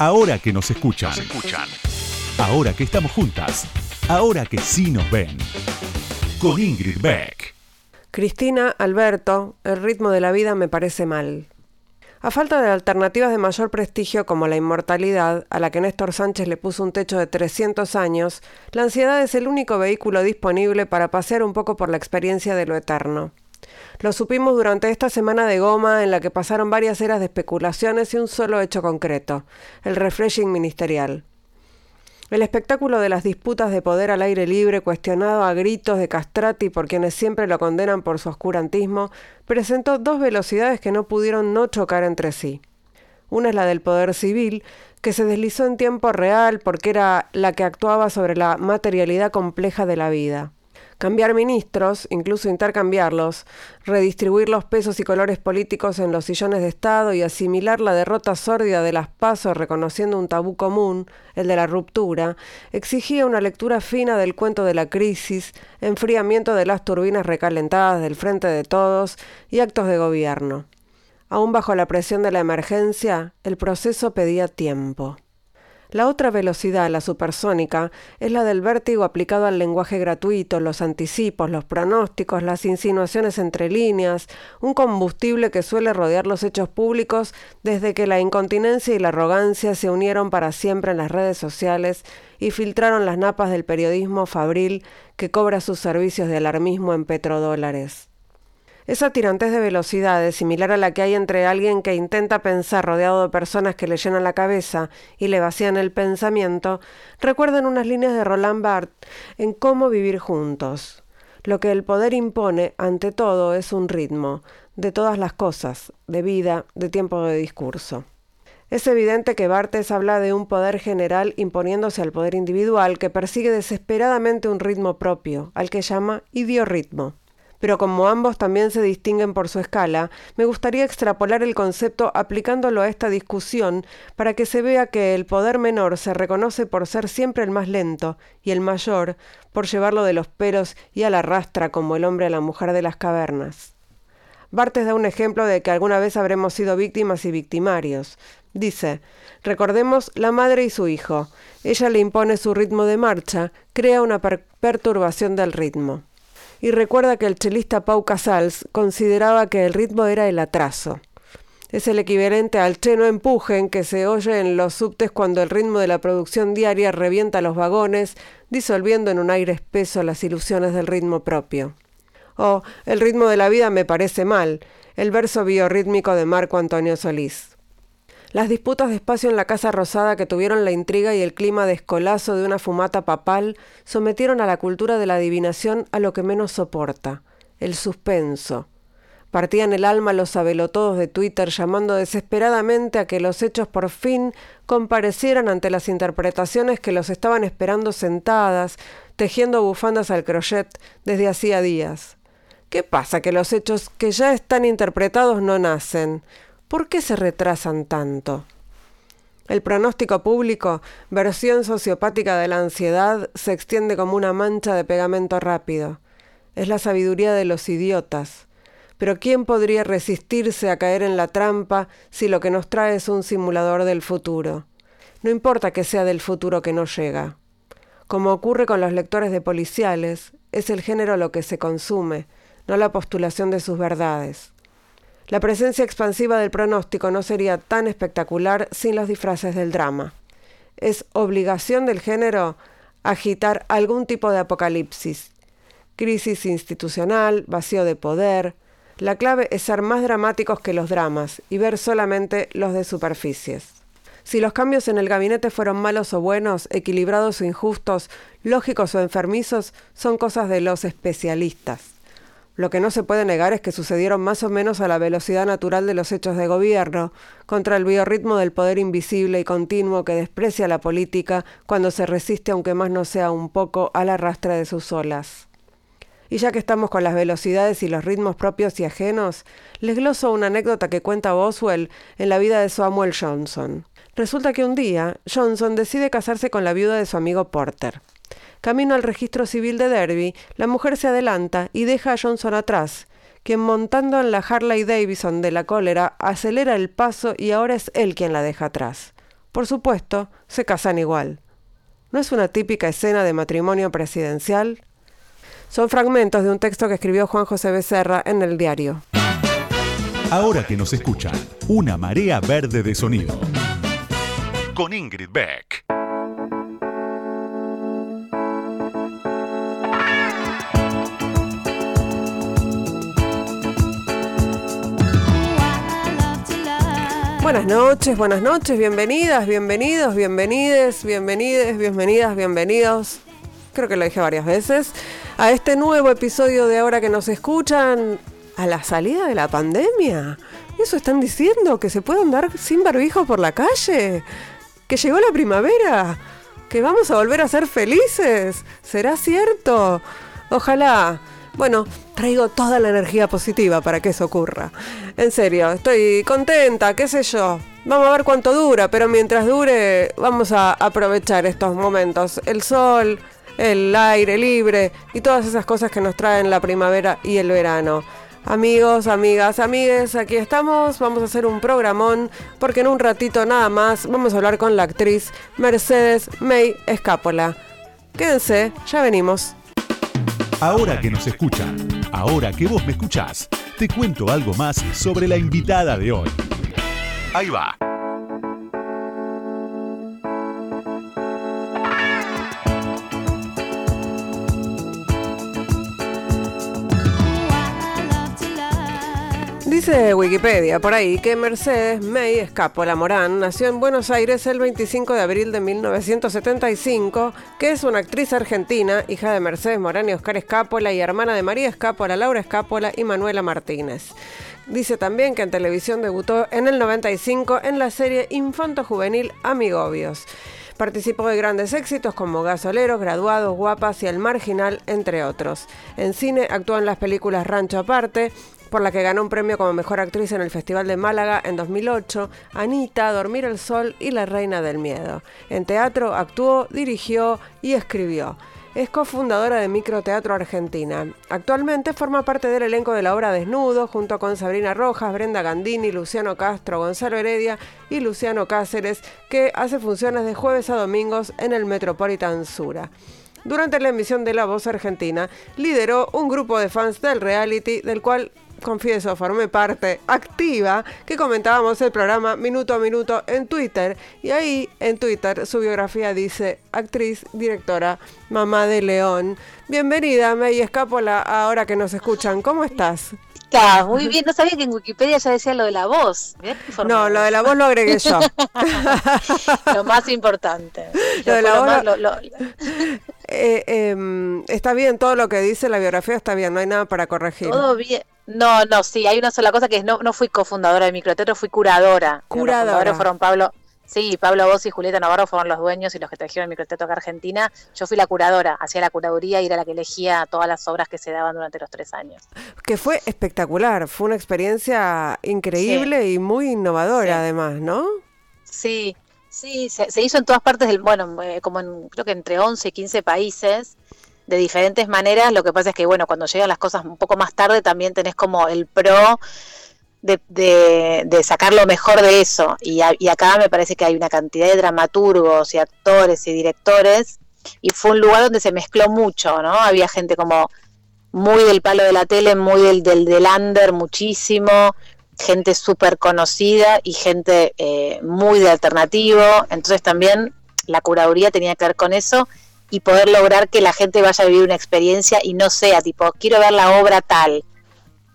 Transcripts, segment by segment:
Ahora que nos escuchan. Ahora que estamos juntas. Ahora que sí nos ven. Con Ingrid Beck. Cristina, Alberto, el ritmo de la vida me parece mal. A falta de alternativas de mayor prestigio como la inmortalidad, a la que Néstor Sánchez le puso un techo de 300 años, la ansiedad es el único vehículo disponible para pasear un poco por la experiencia de lo eterno. Lo supimos durante esta semana de goma en la que pasaron varias eras de especulaciones y un solo hecho concreto, el refreshing ministerial. El espectáculo de las disputas de poder al aire libre, cuestionado a gritos de castrati por quienes siempre lo condenan por su oscurantismo, presentó dos velocidades que no pudieron no chocar entre sí. Una es la del poder civil, que se deslizó en tiempo real porque era la que actuaba sobre la materialidad compleja de la vida cambiar ministros, incluso intercambiarlos, redistribuir los pesos y colores políticos en los sillones de Estado y asimilar la derrota sórdida de las pasos reconociendo un tabú común, el de la ruptura, exigía una lectura fina del cuento de la crisis, enfriamiento de las turbinas recalentadas del frente de todos y actos de gobierno. Aún bajo la presión de la emergencia, el proceso pedía tiempo. La otra velocidad, la supersónica, es la del vértigo aplicado al lenguaje gratuito, los anticipos, los pronósticos, las insinuaciones entre líneas, un combustible que suele rodear los hechos públicos desde que la incontinencia y la arrogancia se unieron para siempre en las redes sociales y filtraron las napas del periodismo fabril que cobra sus servicios de alarmismo en petrodólares. Esa tirantez de velocidades, similar a la que hay entre alguien que intenta pensar rodeado de personas que le llenan la cabeza y le vacían el pensamiento, recuerdan unas líneas de Roland Barthes en cómo vivir juntos. Lo que el poder impone, ante todo, es un ritmo, de todas las cosas, de vida, de tiempo de discurso. Es evidente que Barthes habla de un poder general imponiéndose al poder individual que persigue desesperadamente un ritmo propio, al que llama idiorritmo pero como ambos también se distinguen por su escala, me gustaría extrapolar el concepto aplicándolo a esta discusión para que se vea que el poder menor se reconoce por ser siempre el más lento y el mayor por llevarlo de los pelos y a la rastra como el hombre a la mujer de las cavernas. Bartes da un ejemplo de que alguna vez habremos sido víctimas y victimarios. Dice, recordemos la madre y su hijo. Ella le impone su ritmo de marcha, crea una perturbación del ritmo y recuerda que el chelista Pau Casals consideraba que el ritmo era el atraso. Es el equivalente al che no empujen que se oye en los subtes cuando el ritmo de la producción diaria revienta los vagones, disolviendo en un aire espeso las ilusiones del ritmo propio. Oh, el ritmo de la vida me parece mal, el verso biorrítmico de Marco Antonio Solís. Las disputas de espacio en la Casa Rosada que tuvieron la intriga y el clima descolazo de una fumata papal sometieron a la cultura de la adivinación a lo que menos soporta, el suspenso. Partían el alma los sabelotodos de Twitter llamando desesperadamente a que los hechos por fin comparecieran ante las interpretaciones que los estaban esperando sentadas, tejiendo bufandas al crochet desde hacía días. ¿Qué pasa que los hechos que ya están interpretados no nacen? ¿Por qué se retrasan tanto? El pronóstico público, versión sociopática de la ansiedad, se extiende como una mancha de pegamento rápido. Es la sabiduría de los idiotas. Pero ¿quién podría resistirse a caer en la trampa si lo que nos trae es un simulador del futuro? No importa que sea del futuro que no llega. Como ocurre con los lectores de policiales, es el género lo que se consume, no la postulación de sus verdades. La presencia expansiva del pronóstico no sería tan espectacular sin los disfraces del drama. Es obligación del género agitar algún tipo de apocalipsis, crisis institucional, vacío de poder. La clave es ser más dramáticos que los dramas y ver solamente los de superficies. Si los cambios en el gabinete fueron malos o buenos, equilibrados o injustos, lógicos o enfermizos, son cosas de los especialistas. Lo que no se puede negar es que sucedieron más o menos a la velocidad natural de los hechos de gobierno, contra el biorritmo del poder invisible y continuo que desprecia la política cuando se resiste, aunque más no sea un poco, a la rastra de sus olas. Y ya que estamos con las velocidades y los ritmos propios y ajenos, les gloso una anécdota que cuenta Boswell en la vida de Samuel Johnson. Resulta que un día Johnson decide casarse con la viuda de su amigo Porter. Camino al registro civil de Derby, la mujer se adelanta y deja a Johnson atrás, quien montando en la Harley Davidson de la cólera acelera el paso y ahora es él quien la deja atrás. por supuesto, se casan igual. ¿No es una típica escena de matrimonio presidencial? Son fragmentos de un texto que escribió Juan José Becerra en el diario. Ahora que nos escuchan, una marea verde de sonido. Con Ingrid Beck. Buenas noches, buenas noches, bienvenidas, bienvenidos, bienvenides, bienvenides, bienvenidas, bienvenidos. Creo que lo dije varias veces. A este nuevo episodio de Ahora que nos escuchan, a la salida de la pandemia. ¿Eso están diciendo? ¿Que se puede andar sin barbijo por la calle? ¿Que llegó la primavera? ¿Que vamos a volver a ser felices? ¿Será cierto? Ojalá. Bueno, traigo toda la energía positiva para que eso ocurra. En serio, estoy contenta, qué sé yo. Vamos a ver cuánto dura, pero mientras dure vamos a aprovechar estos momentos. El sol, el aire libre y todas esas cosas que nos traen la primavera y el verano. Amigos, amigas, amigues, aquí estamos. Vamos a hacer un programón porque en un ratito nada más vamos a hablar con la actriz Mercedes May Escápola. Quédense, ya venimos. Ahora que nos escuchan, ahora que vos me escuchás, te cuento algo más sobre la invitada de hoy. Ahí va. Dice Wikipedia por ahí que Mercedes May Escapola Morán nació en Buenos Aires el 25 de abril de 1975, que es una actriz argentina, hija de Mercedes Morán y Oscar Escapola y hermana de María Escapola, Laura Escapola y Manuela Martínez. Dice también que en televisión debutó en el 95 en la serie Infanto Juvenil Amigobios. Participó de grandes éxitos como Gasoleros, Graduados, Guapas y El Marginal, entre otros. En cine actuó en las películas Rancho Aparte, por la que ganó un premio como mejor actriz en el Festival de Málaga en 2008, Anita, Dormir el Sol y La Reina del Miedo. En teatro actuó, dirigió y escribió. Es cofundadora de Microteatro Argentina. Actualmente forma parte del elenco de la obra Desnudo, junto con Sabrina Rojas, Brenda Gandini, Luciano Castro, Gonzalo Heredia y Luciano Cáceres, que hace funciones de jueves a domingos en el Metropolitan Sura. Durante la emisión de La Voz Argentina, lideró un grupo de fans del reality, del cual confieso, formé parte activa que comentábamos el programa minuto a minuto en Twitter. Y ahí en Twitter su biografía dice actriz, directora, mamá de León. Bienvenida, May Escapola, ahora que nos escuchan. ¿Cómo estás? Está, muy bien. No sabía que en Wikipedia ya decía lo de la voz. No, lo de la voz lo agregué yo. lo más importante. Lo, de la voz. Eh, em, está bien, todo lo que dice la biografía está bien, no hay nada para corregir. Todo bien. No, no, sí, hay una sola cosa que es no, no fui cofundadora de microteatro, fui curadora. Curadora. Los fueron Pablo, sí, Pablo Vos y Julieta Navarro fueron los dueños y los que trajeron el microteatro acá a Argentina. Yo fui la curadora, hacía la curaduría y era la que elegía todas las obras que se daban durante los tres años. Que fue espectacular, fue una experiencia increíble y muy innovadora además, ¿no? Sí, sí, se, se, hizo en todas partes del, bueno, eh, como en, creo que entre 11 y 15 países de diferentes maneras. Lo que pasa es que, bueno, cuando llegan las cosas un poco más tarde, también tenés como el pro de, de, sacar lo mejor de eso. Y, acá me parece que hay una cantidad de dramaturgos y actores y directores. Y fue un lugar donde se mezcló mucho, ¿no? Había gente como muy del palo de la tele, muy del, del, del under, muchísimo. Gente súper conocida y gente eh, muy de alternativo. Entonces también la curaduría tenía que ver con eso y poder lograr que la gente vaya a vivir una experiencia y no sea tipo, quiero ver la obra tal.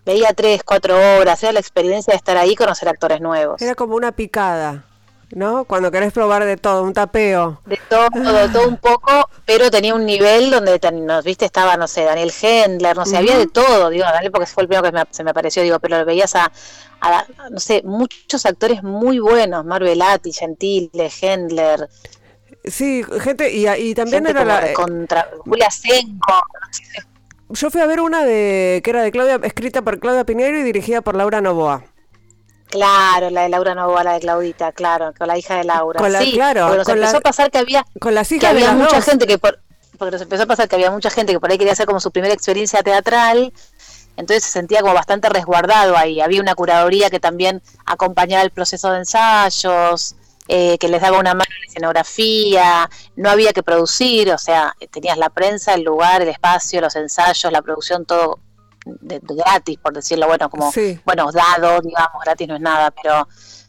Veía tres, cuatro horas, era la experiencia de estar ahí y conocer actores nuevos. Era como una picada, ¿no? Cuando querés probar de todo, un tapeo. De todo, de todo un poco, pero tenía un nivel donde, nos viste, estaba, no sé, Daniel Hendler, no sé, había de todo, digo, Daniel porque fue el primero que se me apareció, digo, pero veías a, a, no sé, muchos actores muy buenos, Marvelati, Gentile, Hendler, Sí, gente, y, y también era la... Eh, contra Julia Senko. Yo fui a ver una de que era de Claudia, escrita por Claudia Piñero y dirigida por Laura Novoa. Claro, la de Laura Novoa, la de Claudita, claro, con la hija de Laura. Con la, sí, claro, nos empezó a pasar que había, con las hijas que había de mucha dos. gente que por, porque nos empezó a pasar que había mucha gente que por ahí quería hacer como su primera experiencia teatral, entonces se sentía como bastante resguardado ahí. Había una curaduría que también acompañaba el proceso de ensayos, eh, que les daba una mano en escenografía, no había que producir, o sea, tenías la prensa, el lugar, el espacio, los ensayos, la producción, todo de, gratis, por decirlo, bueno, como, bueno, dado, digamos, gratis no es nada, pero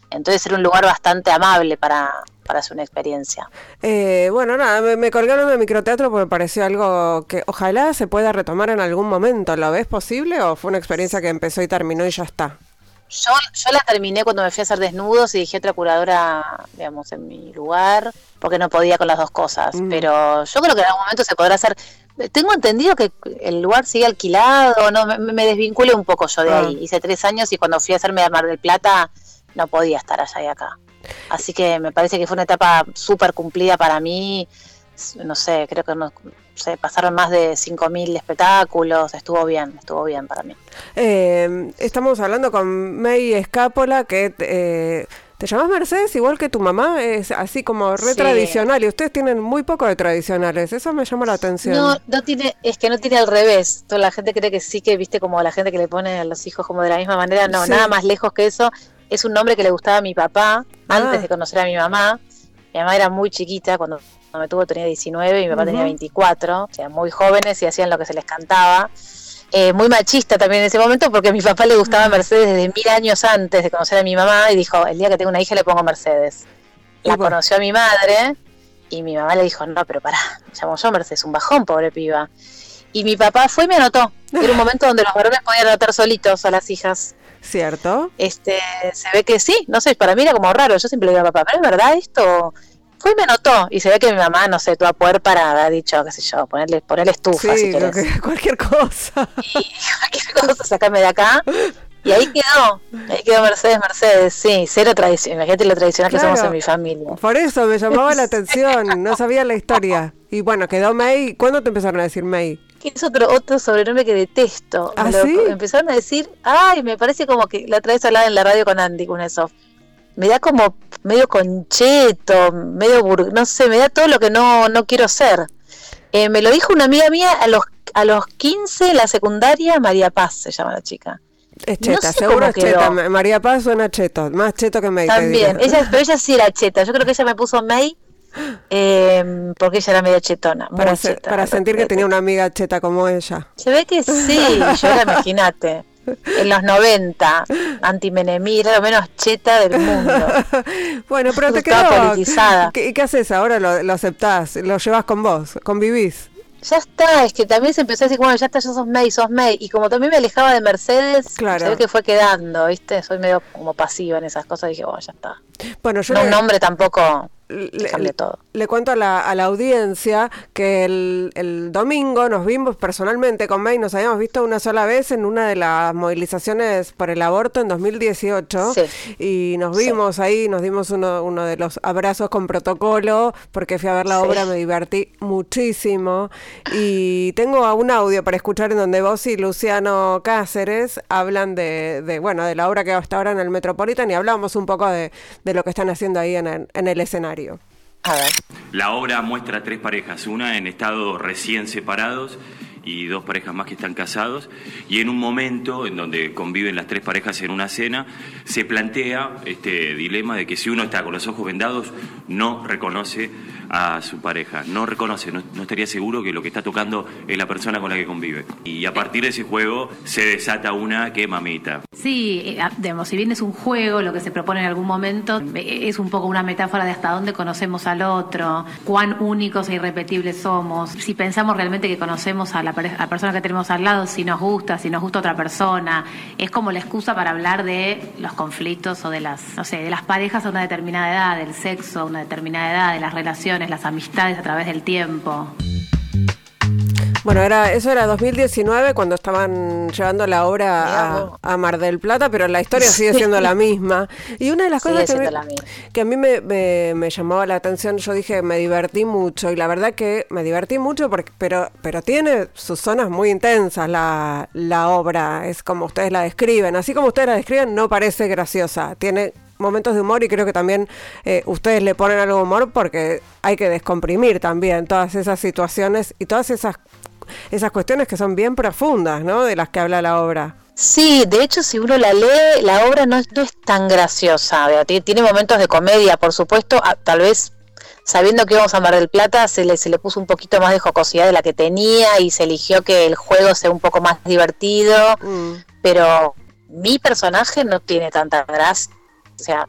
entonces era un lugar bastante amable para, para hacer una experiencia. Eh, bueno, nada, me, me colgaron de microteatro porque me pareció algo que ojalá se pueda retomar en algún momento. ¿Lo ves posible o fue una experiencia que empezó y terminó y ya está? Yo, yo la terminé cuando me fui a hacer desnudos y dije otra curadora, digamos, en mi lugar, porque no podía con las dos cosas. Mm. Pero yo creo que en algún momento se podrá hacer. Tengo entendido que el lugar sigue alquilado, no me, me desvinculé un poco yo de ah. ahí. Hice tres años y cuando fui a hacerme a Mar del Plata no podía estar allá y acá. Así que me parece que fue una etapa súper cumplida para mí. No sé, creo que no, se pasaron más de 5.000 espectáculos, estuvo bien, estuvo bien para mí. Eh, estamos hablando con May Escápola, que eh, te llamas Mercedes igual que tu mamá, es así como re tradicional, y ustedes tienen muy poco de tradicionales, eso me llama la atención. No, no tiene, es que no tiene al revés, toda la gente cree que sí, que viste como la gente que le pone a los hijos como de la misma manera, no, nada más lejos que eso, es un nombre que le gustaba a mi papá antes ah. de conocer a mi mamá, mi mamá era muy chiquita cuando me tuvo tenía 19 y mi papá tenía 24, o sea, muy jóvenes y hacían lo que se les cantaba. Eh, muy machista también en ese momento porque a mi papá le gustaba Mercedes desde mil años antes de conocer a mi mamá y dijo, el día que tengo una hija le pongo Mercedes. La conoció a mi madre y mi mamá le dijo, no, pero pará, me llamo yo Mercedes, un bajón, pobre piba. Y mi papá fue y me anotó. Era un momento donde los varones podían anotar solitos a las hijas. ¿Cierto? Este, se ve que sí, no sé, para mí era como raro. Yo siempre le digo a papá, ¿pero es verdad esto? Fue y me anotó. Y se ve que mi mamá, no sé, tú a poder para, ha dicho, qué sé yo, ponerle, ponerle estufa si querés. cualquier cosa. Y cualquier cosa, sacame de acá. Y ahí quedó, ahí quedó Mercedes, Mercedes, sí, cero tradición, imagínate lo tradicional que somos en mi familia. Por eso me llamaba la atención, no sabía la historia. Y bueno, quedó May, ¿cuándo te empezaron a decir May? Que es otro, otro sobrenombre que detesto. ¿Ah, empezaron a decir, ay, me parece como que la otra vez hablaba en la radio con Andy con eso me da como medio concheto, medio no sé, me da todo lo que no, no quiero ser. Eh, me lo dijo una amiga mía a los, a los 15, la secundaria, María Paz se llama la chica. Es cheta, seguro es cheta. María Paz suena cheto, más cheto que May. También, ella, pero ella sí era cheta. Yo creo que ella me puso May eh, porque ella era medio chetona. Para, para sentir que tenía una amiga cheta como ella. Se ve que sí, yo la imagínate en los 90, anti-Menemí, era lo menos cheta del mundo. bueno, pero te quedó politizada. ¿Qué, ¿Qué, haces ahora? Lo, lo aceptás, lo llevas con vos, convivís. Ya está, es que también se empezó a decir, bueno, ya está, ya sos May, sos May. Y como también me alejaba de Mercedes, claro. se ve que fue quedando, ¿viste? Soy medio como pasiva en esas cosas. Dije, bueno, ya está. Bueno, yo no un nombre tampoco le, todo. le cuento a la, a la audiencia que el, el, domingo nos vimos personalmente con May, nos habíamos visto una sola vez en una de las movilizaciones por el aborto en 2018 y nos vimos ahí, nos dimos uno, uno de los abrazos con protocolo porque fui a ver la obra, me divertí muchísimo. Y tengo un audio para escuchar en donde vos y Luciano Cáceres hablan de, de bueno, de la obra que va hasta ahora en el Metropolitan y hablamos un poco de, de lo que están haciendo ahí en en el escenario. La obra muestra tres parejas, una en estado recién separados y dos parejas más que están casados, y en un momento en donde conviven las tres parejas en una cena, se plantea este dilema de que si uno está con los ojos vendados, no reconoce a su pareja, no reconoce, no, estaría seguro que lo que está tocando es la persona con la que convive. Y a partir de ese juego se desata una que mamita. Sí, eh, ah, digamos, si bien es un juego, lo que se propone en algún momento eh, es un poco una metáfora de hasta dónde conocemos al otro, cuán únicos e irrepetibles somos, si pensamos realmente que conocemos a la a la persona que tenemos al lado, si nos gusta, si nos gusta otra persona. Es como la excusa para hablar de los conflictos o de las, no sé, de las parejas a una determinada edad, del sexo a una determinada edad, de las relaciones, las amistades a través del tiempo. Bueno, era, eso era 2019 cuando estaban llevando la obra a, Mar del Plata, pero la historia sigue siendo la misma. Y una de las cosas que, a mí me, me, llamaba la atención, yo dije, me divertí mucho, y la verdad que me divertí mucho, porque, pero, pero tiene sus zonas muy intensas la, la obra, es como ustedes la describen. Así como ustedes la describen, no parece graciosa, tiene momentos de humor y creo que también eh, ustedes le ponen algo de humor porque hay que descomprimir también todas esas situaciones y todas esas esas cuestiones que son bien profundas, ¿no? De las que habla la obra. Sí, de hecho, si uno la lee, la obra no, no es tan graciosa. Tiene momentos de comedia, por supuesto. Tal vez sabiendo que íbamos a Mar del Plata, se le, se le puso un poquito más de jocosidad de la que tenía y se eligió que el juego sea un poco más divertido. Mm. Pero mi personaje no tiene tanta gracia. O sea,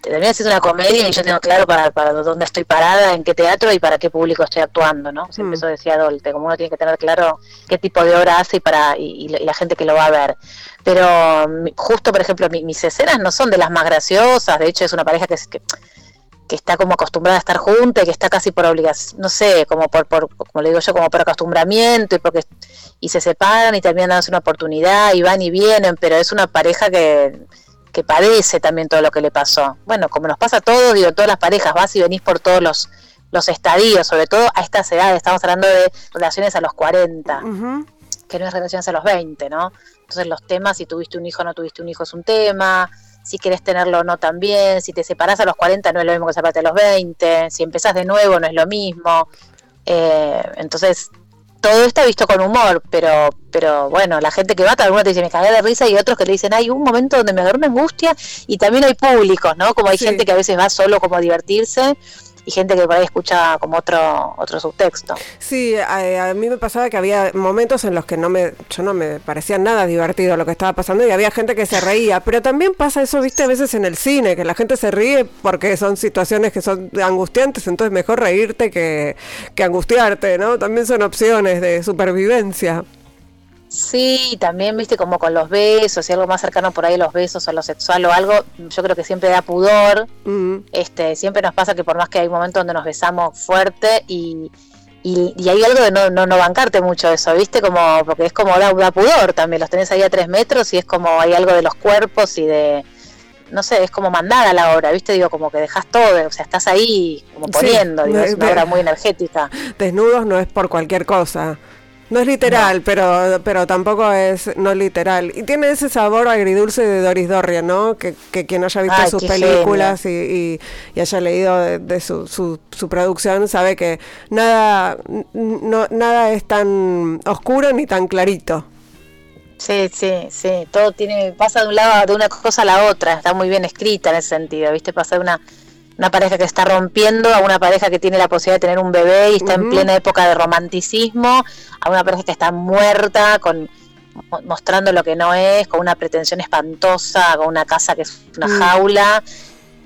termina siendo una comedia y yo tengo claro para, para dónde estoy parada, en qué teatro y para qué público estoy actuando, ¿no? Siempre mm. eso decía Dolte, como uno tiene que tener claro qué tipo de obra hace y para y, la gente que lo va a ver. Pero justo, por ejemplo, mis escenas no son de las más graciosas, de hecho es una pareja que, que, que está como acostumbrada a estar junta y que está casi por obligación, no sé, como por, por como le digo yo, como por acostumbramiento y porque y se separan y también dan una oportunidad y van y vienen, pero es una pareja que que padece también todo lo que le pasó. Bueno, como nos pasa a todos, digo, todas las parejas, vas y venís por todos los, los estadios, sobre todo a estas edades, estamos hablando de relaciones a los 40, que no es relaciones a los 20, ¿no? Entonces los temas, si tuviste un hijo o no tuviste un hijo es un tema, si querés tenerlo o no también, si te separás a los 40 no es lo mismo que separarte a los 20, si empezás de nuevo no es lo mismo. Eh, entonces todo está visto con humor, pero, pero bueno, la gente que va, algunos te dice me cagué de risa y otros que le dicen, hay un momento donde me agarró una angustia y también hay públicos, ¿no? Como hay gente que a veces va solo como a divertirse y gente que por ahí escucha como otro otro subtexto. Sí, a, mí me pasaba que había momentos en los que no me yo no me parecía nada divertido lo que estaba pasando y había gente que se reía, pero también pasa eso, viste, a veces en el cine, que la gente se ríe porque son situaciones que son angustiantes, entonces mejor reírte que, que angustiarte, ¿no? También son opciones de supervivencia. Sí, también, viste, como con los besos, y algo más cercano por ahí los besos o lo sexual o algo, yo creo que siempre da pudor. este Siempre nos pasa que por más que hay momentos donde nos besamos fuerte y, y, hay algo de no, no, no, bancarte mucho eso, viste, como porque es como da, da, pudor también, los tenés ahí a tres metros y es como hay algo de los cuerpos y de, no sé, es como mandada la obra, viste, digo, como que dejas todo, o sea, estás ahí como poniendo, digo, es una obra muy energética. Desnudos no es por cualquier cosa. No es literal, pero pero tampoco es no literal. Y tiene ese sabor agridulce de Doris Dorria, ¿no? Que, que quien haya visto sus películas y, y, haya leído de, su, su, su, producción sabe que nada, no, nada es tan oscuro ni tan clarito. Sí, sí, sí. Todo tiene pasa de un lado de una cosa a la otra. Está muy bien escrita en ese sentido, ¿viste? Pasa de una una pareja que está rompiendo, a una pareja que tiene la posibilidad de tener un bebé y está en plena época de romanticismo, a una pareja que está muerta, con mostrando lo que no es, con una pretensión espantosa, con una casa que es una mm. jaula,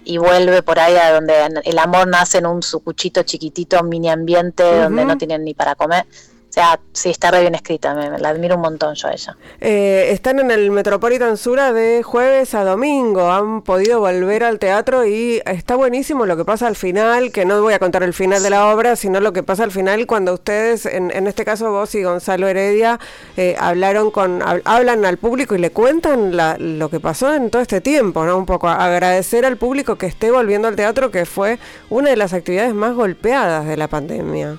y vuelve por ahí a donde el amor nace en un sucuchito chiquitito, mini ambiente, donde no tienen ni para comer. O sea, sí, está re bien escrita, la admiro un montón yo a ella. Eh, están en el Metropolitan Sura de jueves a domingo, han podido volver al teatro y está buenísimo lo que pasa al final, que no voy a contar el final de la obra, sino lo que pasa al final cuando ustedes, en, en este caso vos y Gonzalo Heredia, eh, hablaron con, hablan al público y le cuentan lo que pasó en todo este tiempo, ¿no? Un poco agradecer al público que esté volviendo al teatro, que fue una de las actividades más golpeadas de la pandemia.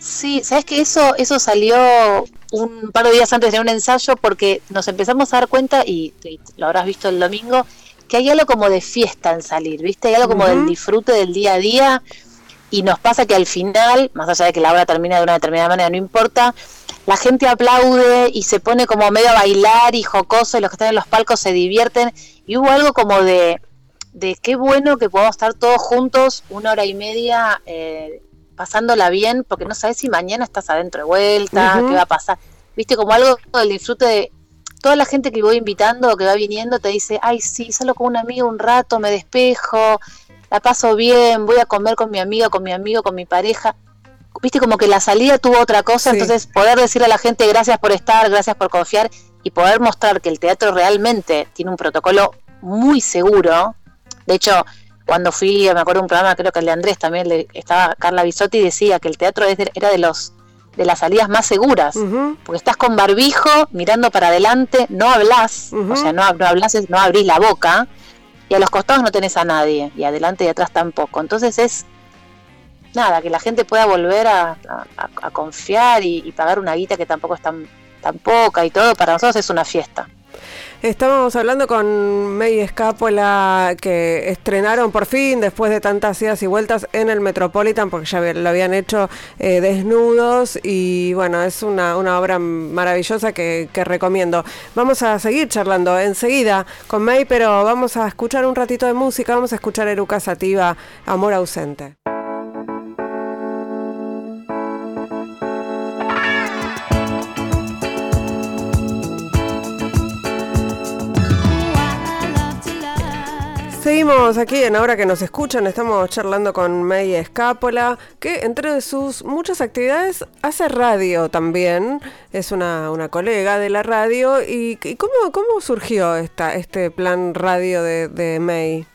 Sí, sabes que eso, eso salió un par de días antes de un ensayo porque nos empezamos a dar cuenta, y, lo habrás visto el domingo, que hay algo como de fiesta en salir, ¿viste? Hay algo como del disfrute del día a día y nos pasa que al final, más allá de que la obra termina de una determinada manera, no importa, la gente aplaude y se pone como medio a bailar y jocoso y los que están en los palcos se divierten y hubo algo como de, de qué bueno que podamos estar todos juntos una hora y media eh, pasándola bien, porque no sabes si mañana estás adentro de vuelta, qué va a pasar. Viste, como algo del disfrute de toda la gente que voy invitando o que va viniendo te dice, ay, sí, solo con un amigo un rato, me despejo, la paso bien, voy a comer con mi amiga, con mi amigo, con mi pareja. Viste, como que la salida tuvo otra cosa, entonces poder decirle a la gente gracias por estar, gracias por confiar y poder mostrar que el teatro realmente tiene un protocolo muy seguro. De hecho, cuando fui, me acuerdo un programa, creo que el de Andrés también, le, estaba Carla Bisotti y decía que el teatro era de los de las salidas más seguras, porque estás con barbijo, mirando para adelante, no hablas, o sea, no, no hablas, no abrís la boca, y a los costados no tenés a nadie, y adelante y atrás tampoco. Entonces es, nada, que la gente pueda volver a, confiar y, pagar una guita que tampoco es tan, tan poca y todo, para nosotros es una fiesta. Estamos hablando con May Escápola, que estrenaron por fin, después de tantas idas y vueltas, en el Metropolitan, porque ya lo habían hecho eh, desnudos. Y bueno, es una, una obra maravillosa que, que, recomiendo. Vamos a seguir charlando enseguida con May, pero vamos a escuchar un ratito de música. Vamos a escuchar Eruca Sativa, Amor Ausente. Seguimos aquí en Ahora que nos escuchan, estamos charlando con May Escápola, que entre sus muchas actividades hace radio también, es una, una colega de la radio. ¿Y, cómo, cómo, surgió esta, este plan radio de, May?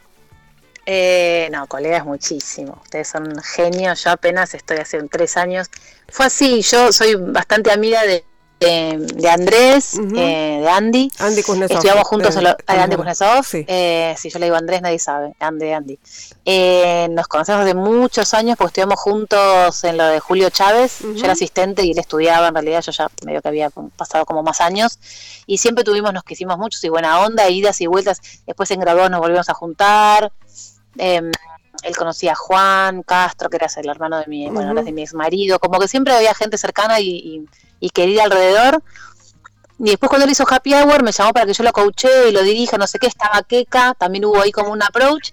Eh, no, colegas muchísimo. Ustedes son genios. Yo apenas estoy hace tres años. Fue así. Yo soy bastante amiga de, de, Andrés, eh, de Andy. Andy Kuznetsov. Estudiamos juntos, eh, Andy Kuznetsov. Sí. Eh, si yo le digo Andrés, nadie sabe. Andy, Andy. Eh, nos conocemos hace muchos años porque estudiamos juntos en lo de Julio Chávez. Yo era asistente y él estudiaba, en realidad yo ya medio que había pasado como más años. Y siempre tuvimos, nos quisimos mucho, y buena onda, idas y vueltas. Después en graduado nos volvimos a juntar. Él conocía a Juan Castro, que era el hermano de mi, bueno, de mi ex marido, como que siempre había gente cercana y, y querida alrededor. Y después cuando él hizo Happy Hour me llamó para que yo lo coaché y lo dirija, no sé qué, estaba queca, también hubo ahí como un approach.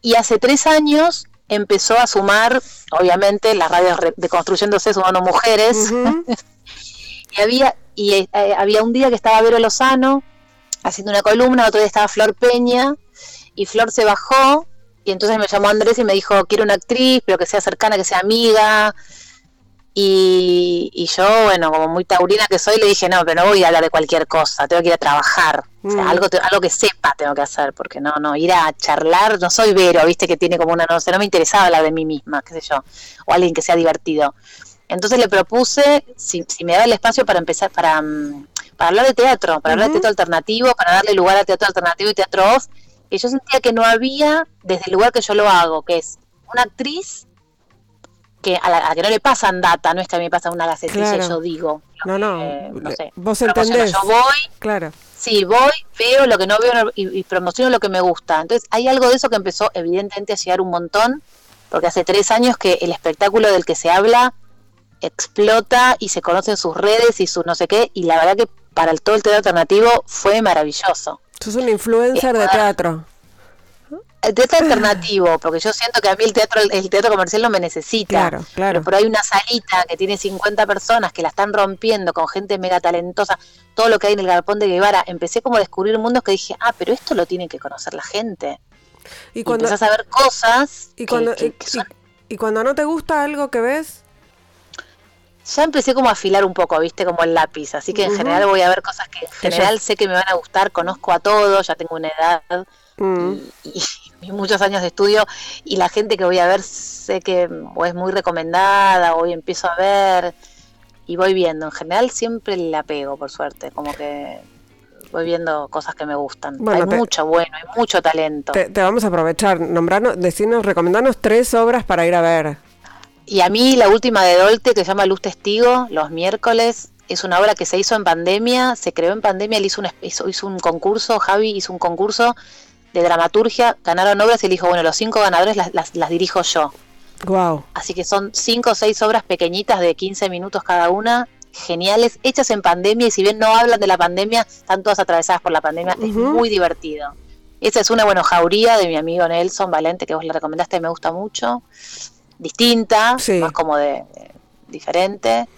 Y hace tres años empezó a sumar, obviamente, las radios de construyéndose sumando mujeres. y había, y eh, había un día que estaba Vero Lozano haciendo una columna, otro día estaba Flor Peña, y Flor se bajó, y entonces me llamó Andrés y me dijo, quiero una actriz, pero que sea cercana, que sea amiga, y, yo, bueno, como muy taurina que soy, le dije, no, pero no voy a hablar de cualquier cosa, tengo que ir a trabajar. O sea, mm. algo, algo que sepa tengo que hacer, porque no, no, ir a charlar, no soy Vero, viste que tiene como una, no sé, no me interesaba hablar de mí misma, qué sé yo, o alguien que sea divertido. Entonces le propuse, si, si me daba el espacio para empezar, para, mm, para hablar de teatro, para hablar de teatro alternativo, para darle lugar a teatro alternativo y teatro off, que yo sentía que no había desde el lugar que yo lo hago, que es una actriz que a la, que no le pasan data, no es que a mí me pasa una gacetilla y yo digo. No, no, no sé. Vos entendés. Yo voy, claro. Sí, voy, veo lo que no veo y, promociono lo que me gusta. Entonces, hay algo de eso que empezó evidentemente a llegar un montón, porque hace tres años que el espectáculo del que se habla explota y se conocen sus redes y sus no sé qué, y la verdad que para el, todo el teatro alternativo fue maravilloso. Sos un influencer de teatro. El teatro alternativo, porque yo siento que a mí el teatro el teatro comercial no me necesita. Claro, claro. Pero, hay una salita que tiene 50 personas que la están rompiendo con gente mega talentosa, todo lo que hay en el galpón de Guevara. Empecé como a descubrir mundos que dije, ah, pero esto lo tiene que conocer la gente. Y cuando y a ver cosas y cuando y, cuando no te gusta algo que ves ya empecé como a afilar un poco, viste, como el lápiz, así que en general voy a ver cosas que en general sé que me van a gustar, conozco a todos, ya tengo una edad mm. y, muchos años de estudio y la gente que voy a ver sé que o es muy recomendada o empiezo a ver y voy viendo. En general siempre la pego, por suerte, como que voy viendo cosas que me gustan. hay mucho bueno, hay mucho talento. Te, vamos a aprovechar, nombrarnos, decirnos, recomendarnos tres obras para ir a ver. Y a mí la última de Dolte, que se llama Luz Testigo, los miércoles, es una obra que se hizo en pandemia, se creó en pandemia, él hizo un, hizo, hizo un concurso, Javi hizo un concurso de dramaturgia, ganaron obras y él dijo, bueno, los cinco ganadores las, las, dirijo yo. Wow. Así que son cinco o seis obras pequeñitas de 15 minutos cada una, geniales, hechas en pandemia y si bien no hablan de la pandemia, están todas atravesadas por la pandemia, es muy divertido. Esta es una, bueno, jauría de mi amigo Nelson Valente, que vos le recomendaste, me gusta mucho. Distinta, más como de, diferente.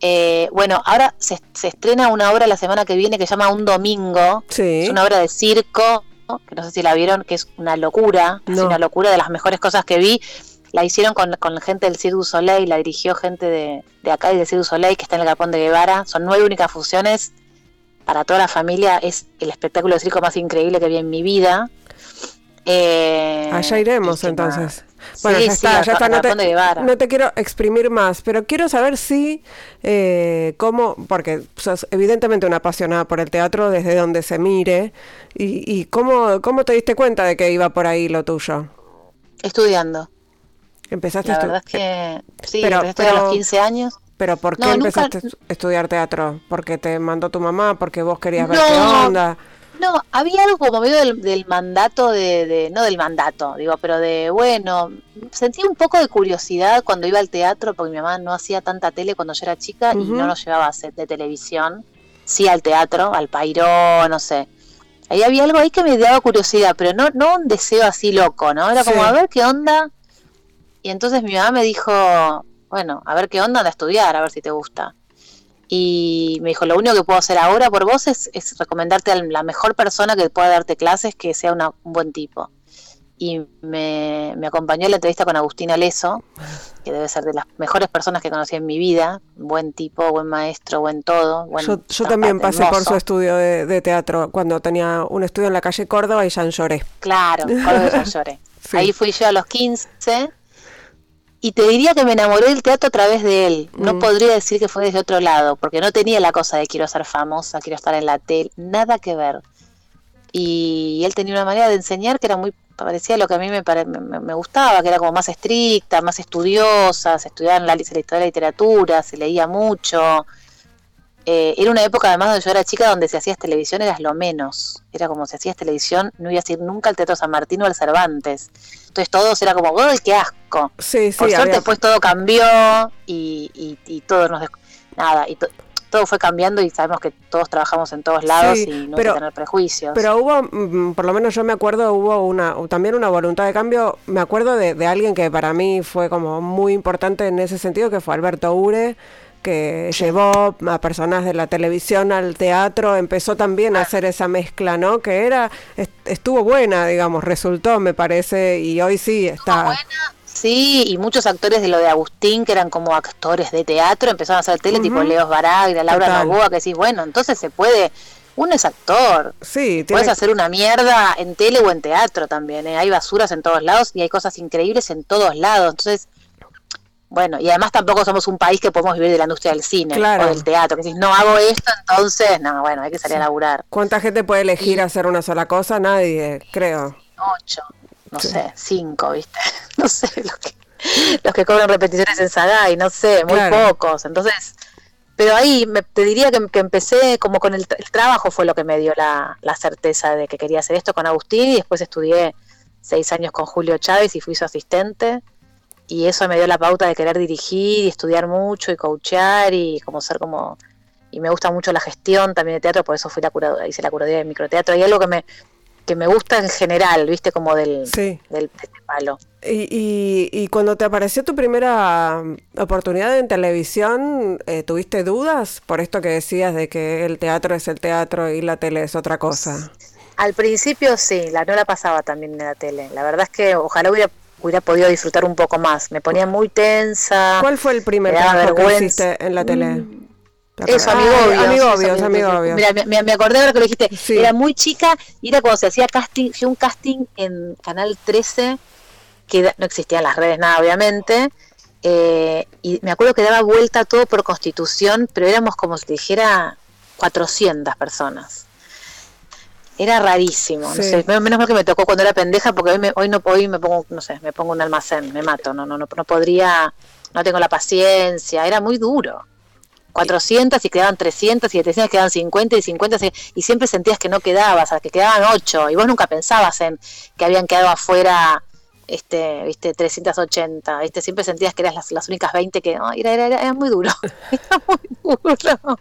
Eh, bueno, ahora se, se, estrena una obra la semana que viene que se llama Un Domingo. Sí. Es una obra de circo que no sé si la vieron, que es una locura, es una locura de las mejores cosas que vi. La hicieron con, con gente del Cirque du Soleil, la dirigió gente de, de acá y del Cirque du Soleil, que está en el Galpón de Guevara. Son nueve únicas funciones para toda la familia. Es el espectáculo de circo más increíble que vi en mi vida. Eh, Allá iremos entonces. Bueno, ya está, ya está. No te, quiero exprimir más, pero quiero saber si, eh, cómo, porque sos evidentemente una apasionada por el teatro desde donde se mire, y, y cómo, cómo te diste cuenta de que iba por ahí lo tuyo. Estudiando. Empezaste La verdad es que sí, pero, empecé a los 15 años. ¿Pero por qué empezaste a estudiar teatro? ¿Porque te mandó tu mamá? ¿Porque vos querías ver qué onda? No, había algo como medio del, mandato de, no del mandato, digo, pero de, bueno, sentí un poco de curiosidad cuando iba al teatro, porque mi mamá no hacía tanta tele cuando yo era chica y no nos llevaba a set de televisión, sí al teatro, al Pairó, no sé. Ahí había algo ahí que me daba curiosidad, pero no, no un deseo así loco, ¿no? Era como, a ver qué onda. Y entonces mi mamá me dijo, bueno, a ver qué onda, de estudiar, a ver si te gusta. Y me dijo, lo único que puedo hacer ahora por vos es, recomendarte a la mejor persona que pueda darte clases, que sea un buen tipo. Y me, acompañó en la entrevista con Agustín Aleso, que debe ser de las mejores personas que conocí en mi vida. Buen tipo, buen maestro, buen todo. yo, también pasé por su estudio de, teatro cuando tenía un estudio en la calle Córdoba y ya lloré. Claro, Córdoba y lloré. Ahí fui yo a los 15 y te diría que me enamoré del teatro a través de él. No mm. podría decir que fue desde otro lado, porque no tenía la cosa de quiero ser famosa, quiero estar en la tele, nada que ver. Y él tenía una manera de enseñar que era muy parecía lo que a mí me, me, gustaba, que era como más estricta, más estudiosa, se estudiaba en la, la historia de la literatura, se leía mucho. Eh, era una época además donde yo era chica donde si hacías televisión eras lo menos. Era como si hacías televisión, no ibas a ir nunca al Teatro San Martín o al Cervantes. Entonces todos era como, ¡ay, qué asco! Sí, sí, Por suerte después todo cambió y, y, y todo nos... Nada, y todo fue cambiando y sabemos que todos trabajamos en todos lados y no hay que tener prejuicios. Pero hubo, mm, por lo menos yo me acuerdo, hubo una también una voluntad de cambio. Me acuerdo de, de alguien que para mí fue como muy importante en ese sentido, que fue Alberto Ure que llevó a personas de la televisión al teatro, empezó también a hacer esa mezcla, ¿no? Que era, estuvo buena, digamos, resultó, me parece, y hoy sí está. Buena, sí, y muchos actores de lo de Agustín, que eran como actores de teatro, empezaron a hacer tele, tipo Leos Baragra, Laura Novoa, que decís, bueno, entonces se puede uno es actor. Sí, Puedes hacer una mierda en tele o en teatro también. ¿eh? Hay basuras en todos lados y hay cosas increíbles en todos lados. Entonces, bueno, y además tampoco somos un país que podemos vivir de la industria del cine o del teatro. Que si no hago esto, entonces, no, bueno, hay que salir a laburar. ¿Cuánta gente puede elegir hacer una sola cosa? Nadie, creo. Ocho, no sé, cinco, ¿viste? No sé, los que, los que cobran repeticiones en Sagai, no sé, muy pocos. Entonces, pero ahí me, te diría que, empecé como con el, el, trabajo fue lo que me dio la, la certeza de que quería hacer esto con Agustín y después estudié seis años con Julio Chávez y fui su asistente y eso me dio la pauta de querer dirigir y estudiar mucho y coachear y como ser como y me gusta mucho la gestión también de teatro por eso fui la curadora hice la curaduría de microteatro y algo que me que me gusta en general viste como del del, palo y, y, cuando te apareció tu primera oportunidad en televisión, eh, ¿tuviste dudas por esto que decías de que el teatro es el teatro y la tele es otra cosa? Al principio sí, la no la pasaba también en la tele. La verdad es que ojalá hubiera hubiera podido disfrutar un poco más. Me ponía muy tensa. ¿Cuál fue el primer trabajo que hiciste en la tele? Mm, eso, amigo obvio. amigo obvio, Mira, me, acordé ahora que lo dijiste. Era muy chica y era cuando se hacía casting, un casting en Canal 13, que no existían las redes, nada, obviamente. Eh, y me acuerdo que daba vuelta todo por constitución, pero éramos como si dijera 400 personas era rarísimo, no sé, menos mal que me tocó cuando era pendeja porque hoy, me, hoy no hoy me pongo, no sé, me pongo un almacén, me mato, no, no, no, no podría, no tengo la paciencia, era muy duro. 400 y quedaban 300 y de 300 quedaban 50 y 50 y siempre sentías que no quedabas, que quedaban 8 y vos nunca pensabas en que habían quedado afuera este, viste, 380, viste, siempre sentías que eras las, las únicas 20 que era, era, era, muy duro, era muy duro.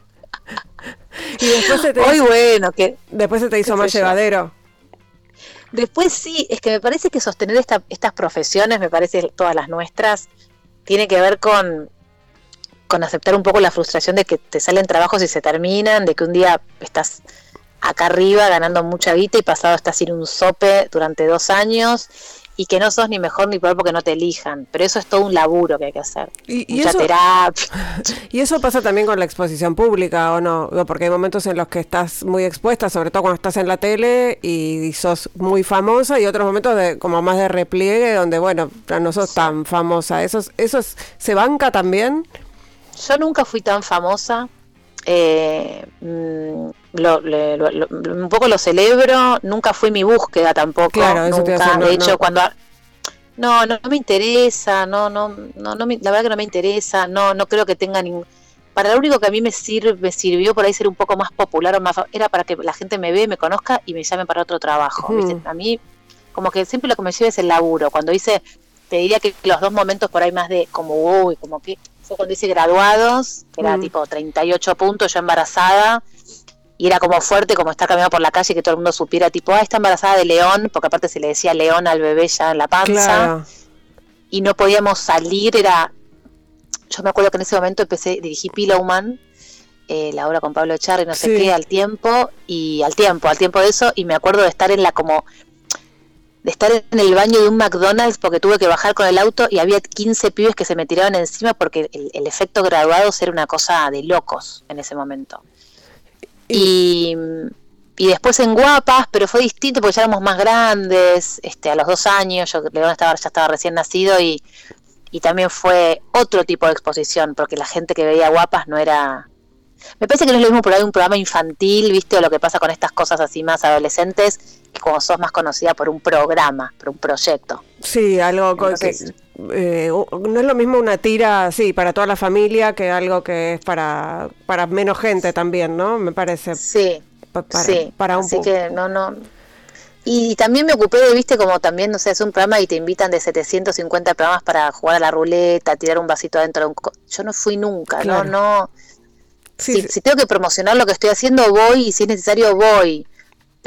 Y después se te hizo, bueno, que después se te hizo más llevadero. Después sí, es que me parece que sostener estas profesiones, me parece todas las nuestras, tiene que ver con, con aceptar un poco la frustración de que te salen trabajos y se terminan, de que un día estás acá arriba ganando mucha guita y pasado estás sin un sope durante dos años y que no sos ni mejor ni peor porque no te elijan, pero eso es todo un laburo que hay que hacer. Y, Mucha terapia. Y eso pasa también con la exposición pública, ¿o no? Porque hay momentos en los que estás muy expuesta, sobre todo cuando estás en la tele y sos muy famosa, y otros momentos de como más de repliegue, donde, bueno, no sos tan famosa. ¿Eso, eso se banca también? Yo nunca fui tan famosa. Eh, mm, un poco lo celebro, nunca fue mi búsqueda tampoco. Claro, nunca. de hecho, cuando no, no, me interesa, no, no, no, no la verdad que no me interesa, no, no creo que tenga ningún para lo único que a mí me, sirve, me sirvió por ahí ser un poco más popular o más era para que la gente me vea, me conozca y me llame para otro trabajo. A mí como que siempre lo que me sirve es el laburo. Cuando hice, te diría que los dos momentos por ahí más de como, uy, como que fue cuando hice graduados, que era tipo 38 puntos, yo embarazada, y era como fuerte, como estar caminando por la calle, que todo el mundo supiera, tipo, ah, está embarazada de león, porque aparte se le decía león al bebé ya en la panza, y no podíamos salir, era... Yo me acuerdo que en ese momento empecé, dirigí Pillowman, eh, la obra con Pablo Echarri, no sé qué, al tiempo, y al tiempo, al tiempo de eso, y me acuerdo de estar en la como de estar en el baño de un McDonald's porque tuve que bajar con el auto y había 15 pibes que se me tiraban encima porque el, efecto graduado era una cosa de locos en ese momento. Y, y, después en Guapas, pero fue distinto porque ya éramos más grandes, este, a los dos años, yo León estaba, ya estaba recién nacido y, y también fue otro tipo de exposición porque la gente que veía Guapas no era me parece que no es lo mismo por ahí un programa infantil, ¿viste? O lo que pasa con estas cosas así más adolescentes, como sos más conocida por un programa, por un proyecto. Sí, algo que eh, no es lo mismo una tira, sí, para toda la familia que algo que es para, para menos gente también, ¿no? Me parece. Sí, para, sí. Para un así que no, no... Y también me ocupé de, viste, como también, no sé, es un programa y te invitan de 750 programas para jugar a la ruleta, tirar un vasito adentro de un... Yo no fui nunca, no, no si, tengo que promocionar lo que estoy haciendo, voy y si es necesario, voy.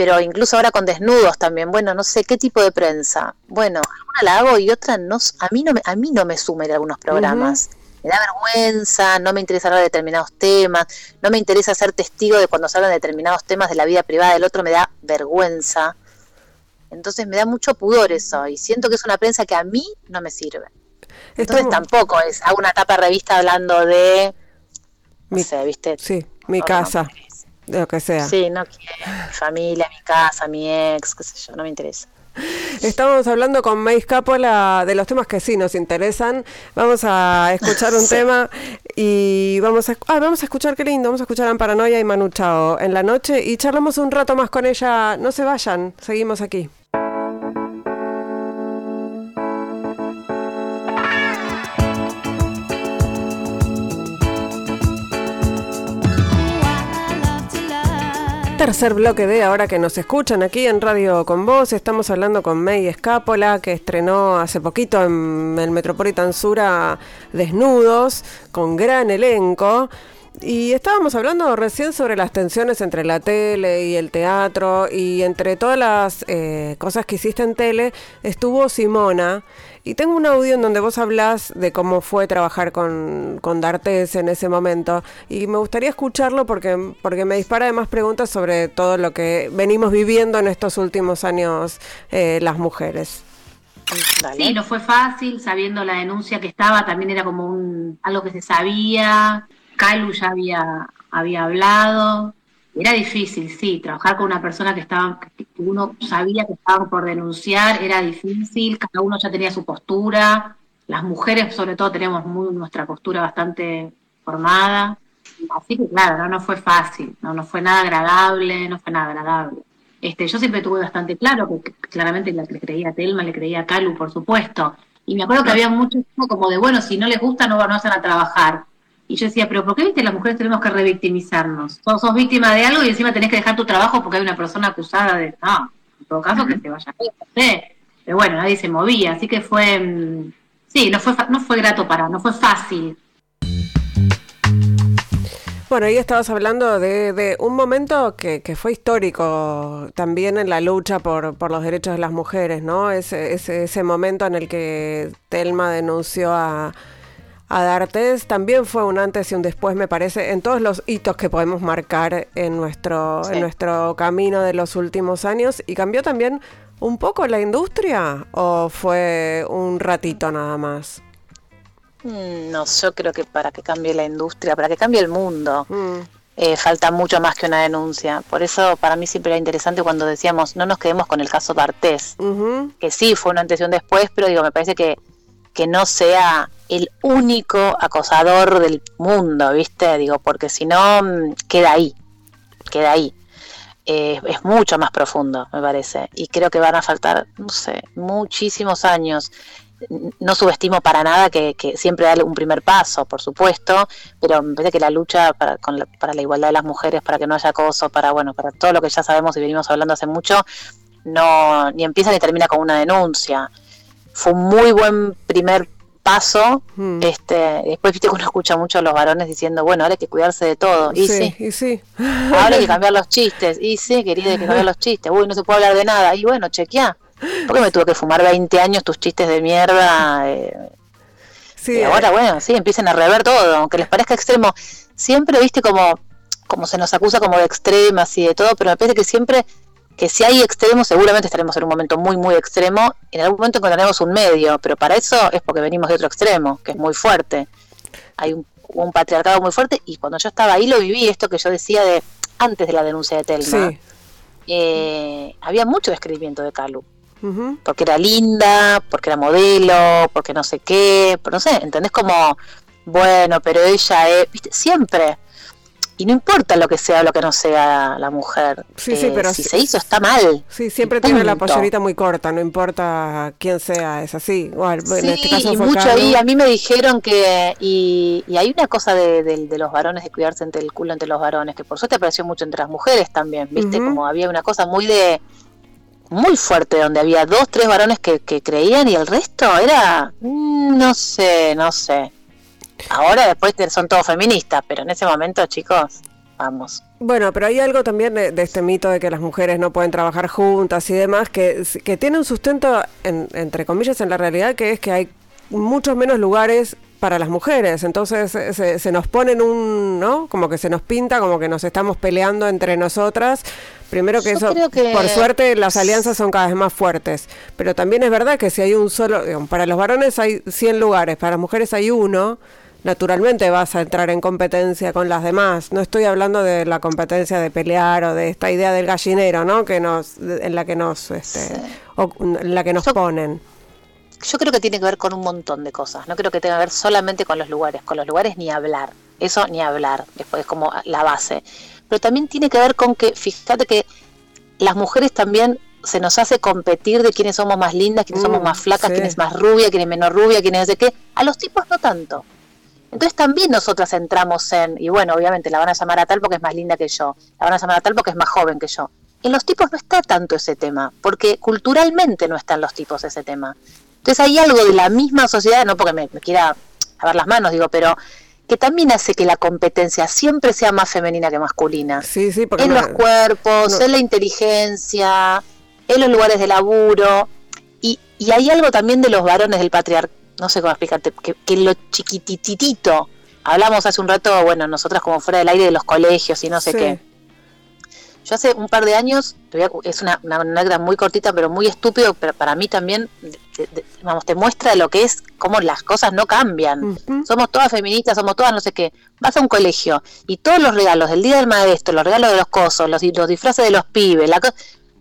Pero incluso ahora con desnudos también, bueno, no sé qué tipo de prensa. Bueno, alguna la hago y otra no, a mí no me, a mí no me sume en algunos programas. Me da vergüenza, no me interesa hablar de determinados temas, no me interesa ser testigo de cuando se hablan de determinados temas de la vida privada del otro, me da vergüenza. Entonces me da mucho pudor eso y siento que es una prensa que a mí no me sirve. Entonces tampoco es, hago una tapa revista hablando de mi, ¿viste? Sí, mi casa, lo que sea. Sí, no quiero, mi familia, mi casa, mi ex, qué sé yo, no me interesa. Estamos hablando con Mace Capola de los temas que sí nos interesan. Vamos a escuchar un tema y vamos a, ah, vamos a escuchar, qué lindo, vamos a escuchar a Paranoia y Manu Chao en la noche y charlamos un rato más con ella. No se vayan, seguimos aquí. Tercer bloque de Ahora que nos escuchan aquí en Radio Con Voz. Estamos hablando con May Escápola, que estrenó hace poquito en el Metropolitan Sura Desnudos, con gran elenco. Y estábamos hablando recién sobre las tensiones entre la tele y el teatro y entre todas las eh, cosas que hiciste en tele estuvo Simona y tengo un audio en donde vos hablás de cómo fue trabajar con, con D'Artes en ese momento. Y me gustaría escucharlo porque, porque me dispara además preguntas sobre todo lo que venimos viviendo en estos últimos años eh, las mujeres. Sí, no fue fácil, sabiendo la denuncia que estaba, también era como un, algo que se sabía. Calu ya había, había hablado. Era difícil, sí, trabajar con una persona que estaba, uno sabía que estaban por denunciar, era difícil, cada uno ya tenía su postura, las mujeres sobre todo teníamos muy, nuestra postura bastante formada, así que claro, no, fue fácil, no, no fue nada agradable, no fue nada agradable. Este, yo siempre tuve bastante claro, porque claramente le creía a Telma, le creía a Calu, por supuesto, y me acuerdo que había mucho como de, bueno, si no les gusta no, no van a trabajar. Y yo decía, pero ¿por qué viste las mujeres tenemos que revictimizarnos? Sos, sos víctima de algo y encima tenés que dejar tu trabajo porque hay una persona acusada de... No, en todo caso que se vaya. Pero bueno, nadie se movía, así que fue... Mm, sí, no fue, no fue grato para, no fue fácil. Bueno, ahí estabas hablando de, un momento que, que, fue histórico también en la lucha por, por los derechos de las mujeres, ¿no? Ese, ese, ese momento en el que Telma denunció a, a D'Artes también fue un antes y un después, me parece, en todos los hitos que podemos marcar en nuestro, en nuestro camino de los últimos años. ¿Y cambió también un poco la industria o fue un ratito nada más? Mm, no, yo creo que para que cambie la industria, para que cambie el mundo, mm. eh, falta mucho más que una denuncia. Por eso para mí siempre era interesante cuando decíamos, no nos quedemos con el caso D'Artes, que sí fue un antes y un después, pero digo, me parece que que no sea el único acosador del mundo, ¿viste? Digo, porque si no, mm, queda ahí, queda ahí. Eh, es mucho más profundo, me parece. Y creo que van a faltar, no sé, muchísimos años. no subestimo para nada que, siempre da un primer paso, por supuesto, pero me parece que la lucha para, la, para la igualdad de las mujeres, para que no haya acoso, para bueno, para todo lo que ya sabemos y venimos hablando hace mucho, no ni empieza ni termina con una denuncia. Fue un muy buen primer paso, hmm. este, después viste que uno escucha mucho a los varones diciendo, bueno, ahora hay que cuidarse de todo. Y sí, Y sí. Ahora hay que cambiar los chistes. Y sí, querida, hay que cambiar los chistes. Uy, no se puede hablar de nada. Y bueno, chequea. ¿Por qué me tuve que fumar 20 años tus chistes de mierda? Eh, sí, y ahora, bueno, sí, empiecen a rever todo, aunque les parezca extremo. Siempre, viste, como, como se nos acusa como de extremas y de todo, pero me parece que siempre que si hay extremos, seguramente estaremos en un momento muy, muy extremo. En algún momento encontraremos un medio, pero para eso es porque venimos de otro extremo, que es muy fuerte. Hay un, patriarcado muy fuerte y cuando yo estaba ahí lo viví, esto que yo decía de antes de la denuncia de Telma. Eh, había mucho describimiento de Calu. Porque era linda, porque era modelo, porque no sé qué, pero no sé, ¿entendés? Como, bueno, pero ella es, ¿viste? siempre y no importa lo que sea o lo que no sea la mujer. Sí, sí, eh, pero si se hizo está mal. Sí, siempre tiene la pollerita muy corta, no importa quién sea, es así. En este caso y mucho ahí, a mí me dijeron que, y, hay una cosa de, los varones, de cuidarse entre el culo entre los varones, que por suerte apareció mucho entre las mujeres también, ¿viste? Como había una cosa muy de muy fuerte donde había dos, tres varones que, que creían y el resto era, mm, no sé, no sé. Ahora después son todos feministas, pero en ese momento, chicos, vamos. Bueno, pero hay algo también de, este mito de que las mujeres no pueden trabajar juntas y demás, que, que tiene un sustento, entre comillas, en la realidad, que es que hay muchos menos lugares para las mujeres. Entonces se, se, nos ponen un, ¿no? Como que se nos pinta, como que nos estamos peleando entre nosotras. Primero que eso, por suerte, las alianzas son cada vez más fuertes. Pero también es verdad que si hay un solo, para los varones hay 100 lugares, para las mujeres hay uno naturalmente vas a entrar en competencia con las demás. No estoy hablando de la competencia de pelear o de esta idea del gallinero, ¿no? Que nos, en la que nos, este, en la que nos ponen. Yo creo que tiene que ver con un montón de cosas. No creo que tenga que ver solamente con los lugares. Con los lugares ni hablar. Eso ni hablar. Después es como la base. Pero también tiene que ver con que, fíjate que las mujeres también se nos hace competir de quiénes somos más lindas, quiénes somos mm, más flacas, quién es más rubia, quién es menos rubia, quién es de qué. A los tipos no tanto. Entonces también nosotras entramos en, y bueno, obviamente la van a llamar a tal porque es más linda que yo, la van a llamar a tal porque es más joven que yo. En los tipos no está tanto ese tema, porque culturalmente no están los tipos ese tema. Entonces hay algo de la misma sociedad, no porque me, quiera lavar las manos, digo, pero que también hace que la competencia siempre sea más femenina que masculina. Sí, sí, porque en los cuerpos, en la inteligencia, en los lugares de laburo. Y, y hay algo también de los varones del patriarcado no sé cómo explicarte, que, lo chiquititito, hablamos hace un rato, bueno, nosotras como fuera del aire de los colegios y no sé qué. Yo hace un par de años, es una, una, muy cortita, pero muy estúpido, pero para mí también, vamos, te muestra lo que es, cómo las cosas no cambian. Somos todas feministas, somos todas no sé qué. Vas a un colegio y todos los regalos del Día del Maestro, los regalos de los cosos, los, los disfraces de los pibes, la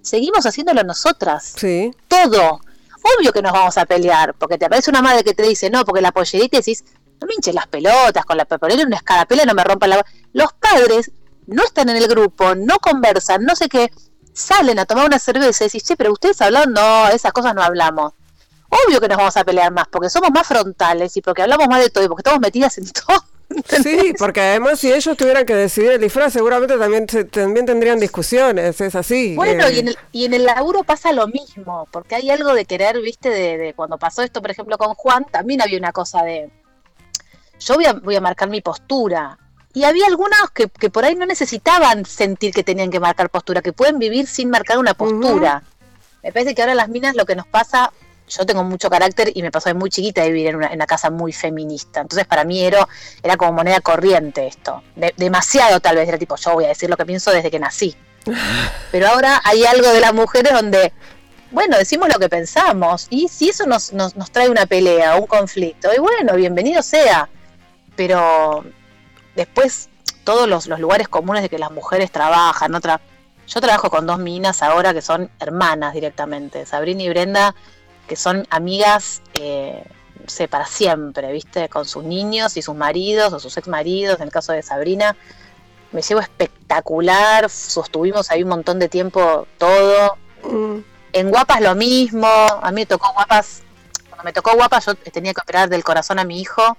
seguimos haciéndolo nosotras. Sí. Todo obvio que nos vamos a pelear, porque te aparece una madre que te dice, no, porque la pollerita decís, no me hinches las pelotas, con la ponerle una escarapela no me rompa la... Los padres no están en el grupo, no conversan, no sé qué, salen a tomar una cerveza y decís, che, pero ustedes hablan, no, esas cosas no hablamos. Obvio que nos vamos a pelear más, porque somos más frontales y porque hablamos más de todo y porque estamos metidas en todo. Sí, porque además si ellos tuvieran que decidir el disfraz, seguramente también también tendrían discusiones, es así. Bueno, y, en el, y en el laburo pasa lo mismo, porque hay algo de querer, viste, de, cuando pasó esto, por ejemplo, con Juan, también había una cosa de, yo voy a, voy a marcar mi postura. Y había algunos que, que por ahí no necesitaban sentir que tenían que marcar postura, que pueden vivir sin marcar una postura. Me parece que ahora las minas lo que nos pasa yo tengo mucho carácter y me pasó de muy chiquita de vivir en una, casa muy feminista. Entonces para mí era, era como moneda corriente esto. demasiado tal vez, era tipo, yo voy a decir lo que pienso desde que nací. Pero ahora hay algo de las mujeres donde, bueno, decimos lo que pensamos. Y si eso nos, nos, trae una pelea, un conflicto, y bueno, bienvenido sea. Pero después todos los, lugares comunes de que las mujeres trabajan, otra... Yo trabajo con dos minas ahora que son hermanas directamente. Sabrina y Brenda que son amigas, eh, no sé, para siempre, ¿viste? Con sus niños y sus maridos o sus ex maridos, en el caso de Sabrina. Me llevo espectacular, sostuvimos ahí un montón de tiempo todo. Mm. En Guapas lo mismo, a mí me tocó Guapas, cuando me tocó guapa yo tenía que operar del corazón a mi hijo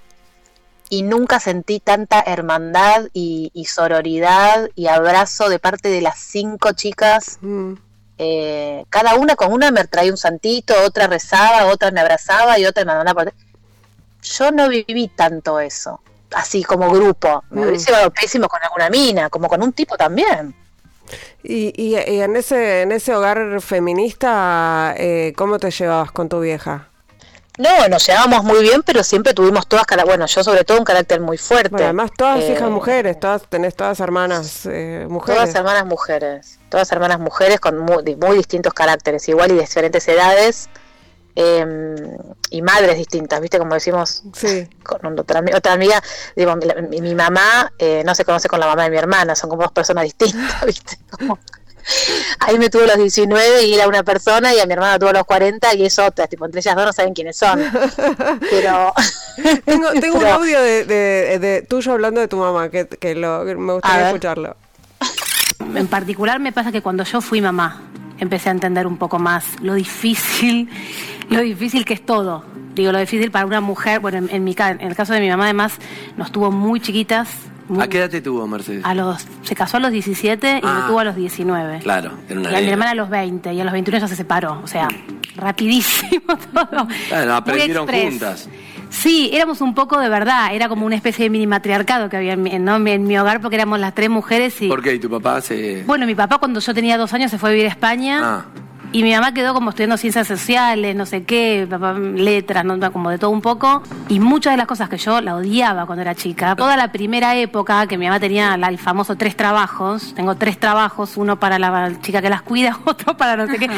y nunca sentí tanta hermandad y, sororidad y abrazo de parte de las cinco chicas. Mm. Eh, cada una con una me traía un santito, otra rezaba, otra me abrazaba y otra me mandaba por... Yo no viví tanto eso, así como grupo. Me mm. hubiese llevado pésimo con alguna mina, como con un tipo también. Y, y, en ese en ese hogar feminista, eh, ¿cómo te llevabas con tu vieja? No, nos llevábamos muy bien, pero siempre tuvimos todas, bueno, yo sobre todo un carácter muy fuerte. además todas hijas eh, mujeres, todas tenés todas hermanas eh, mujeres. Todas hermanas mujeres, todas hermanas mujeres con muy, distintos caracteres, igual y de diferentes edades. Em, y madres distintas, ¿viste? Como decimos sí. con otra, otra amiga, digo, mi, mamá eh, no se conoce con la mamá de mi hermana, son como dos personas distintas, ¿viste? Como, Ahí me tuvo los 19 y era una persona y a mi hermana tuvo los 40 y es otra, tipo, entre ellas dos no saben quiénes son. Pero... tengo, tengo un audio de, de, tuyo hablando de tu mamá, que, que, lo, me gustaría escucharlo. En particular me pasa que cuando yo fui mamá, empecé a entender un poco más lo difícil, lo difícil que es todo. Digo, lo difícil para una mujer, bueno, en, en mi, en el caso de mi mamá además, nos tuvo muy chiquitas, ¿A qué edad te tuvo, Mercedes? A los, se casó a los 17 y me ah. tuvo a los 19. Claro, era una Y a mi hermana a los 20 y a los 21 ya se separó. O sea, rapidísimo todo. Claro, aprendieron juntas. Sí, éramos un poco de verdad, era como una especie de mini matriarcado que había en mi, en mi hogar porque éramos las tres mujeres y... ¿Por qué? ¿Y tu papá se...? Bueno, mi papá cuando yo tenía dos años se fue a vivir a España. Ah. Y mi mamá quedó como estudiando ciencias sociales, no sé qué, letras, ¿no? como de todo un poco. Y muchas de las cosas que yo la odiaba cuando era chica, toda la primera época que mi mamá tenía el famoso tres trabajos, tengo tres trabajos, uno para la chica que las cuida, otro para no sé qué,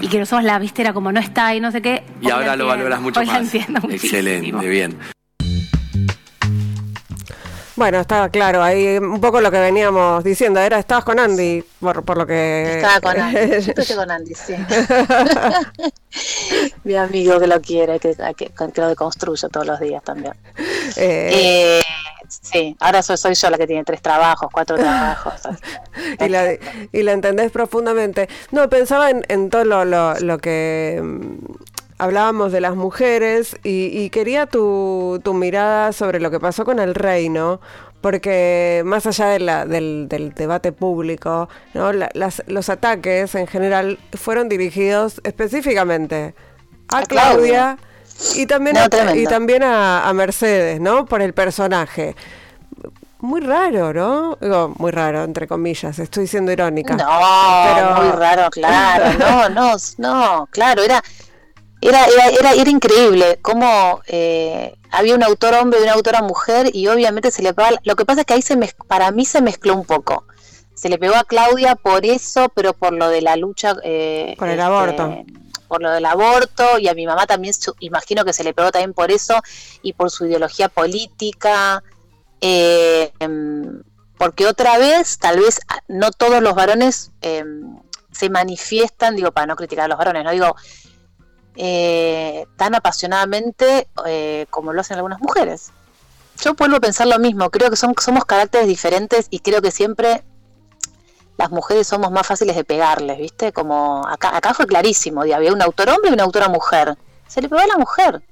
y que nosotros la viste era como no está y no sé qué. Y ahora lo valoras mucho más. Excelente, bien. Bueno, estaba claro, ahí un poco lo que veníamos diciendo, era, estabas con Andy, por, por lo que... Estaba con Andy, estoy con Andy, sí. Mi amigo que lo quiere, que, que, lo deconstruyo todos los días también. Eh, eh, sí, ahora soy, soy yo la que tiene tres trabajos, cuatro trabajos. y, la, y la entendés profundamente. No, pensaba en, en todo lo, lo, lo que hablábamos de las mujeres y, quería tu, mirada sobre lo que pasó con el reino, porque más allá de la, del, debate público, ¿no? los ataques en general fueron dirigidos específicamente a, Claudia, y también, a, y también a, Mercedes, ¿no? Por el personaje muy raro, ¿no? Digo, muy raro, entre comillas, estoy siendo irónica. No, muy raro, claro, no, no, no, claro, era, era, era, era, increíble cómo eh, había un autor hombre y una autora mujer y obviamente se le pegaba, lo que pasa es que ahí se para mí se mezcló un poco. Se le pegó a Claudia por eso, pero por lo de la lucha... Eh, por el este, aborto. Por lo del aborto y a mi mamá también, imagino que se le pegó también por eso y por su ideología política. Eh, em, porque otra vez, tal vez no todos los varones em, se manifiestan, digo, para no criticar a los varones, no digo, eh, tan apasionadamente eh, como lo hacen algunas mujeres. Yo vuelvo a pensar lo mismo, creo que son, somos caracteres diferentes y creo que siempre las mujeres somos más fáciles de pegarles, ¿viste? Como acá, acá fue clarísimo, había un autor hombre y una autora mujer. Se le pegó a la mujer.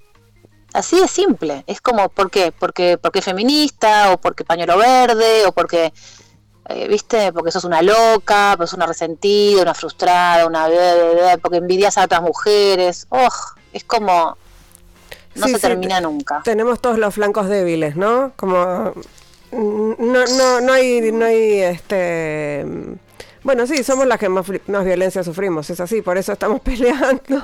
Así de simple. Es como, ¿por qué? Porque, porque es feminista, o porque pañuelo verde, o porque eh, ¿viste? Porque sos una loca, porque sos una resentida, una frustrada, una porque envidias a otras mujeres. Oh, es como no se termina nunca. Tenemos todos los flancos débiles, ¿no? Como mm, no no no hay no hay este bueno, sí, somos las que más, violencia sufrimos, es así, por eso estamos peleando.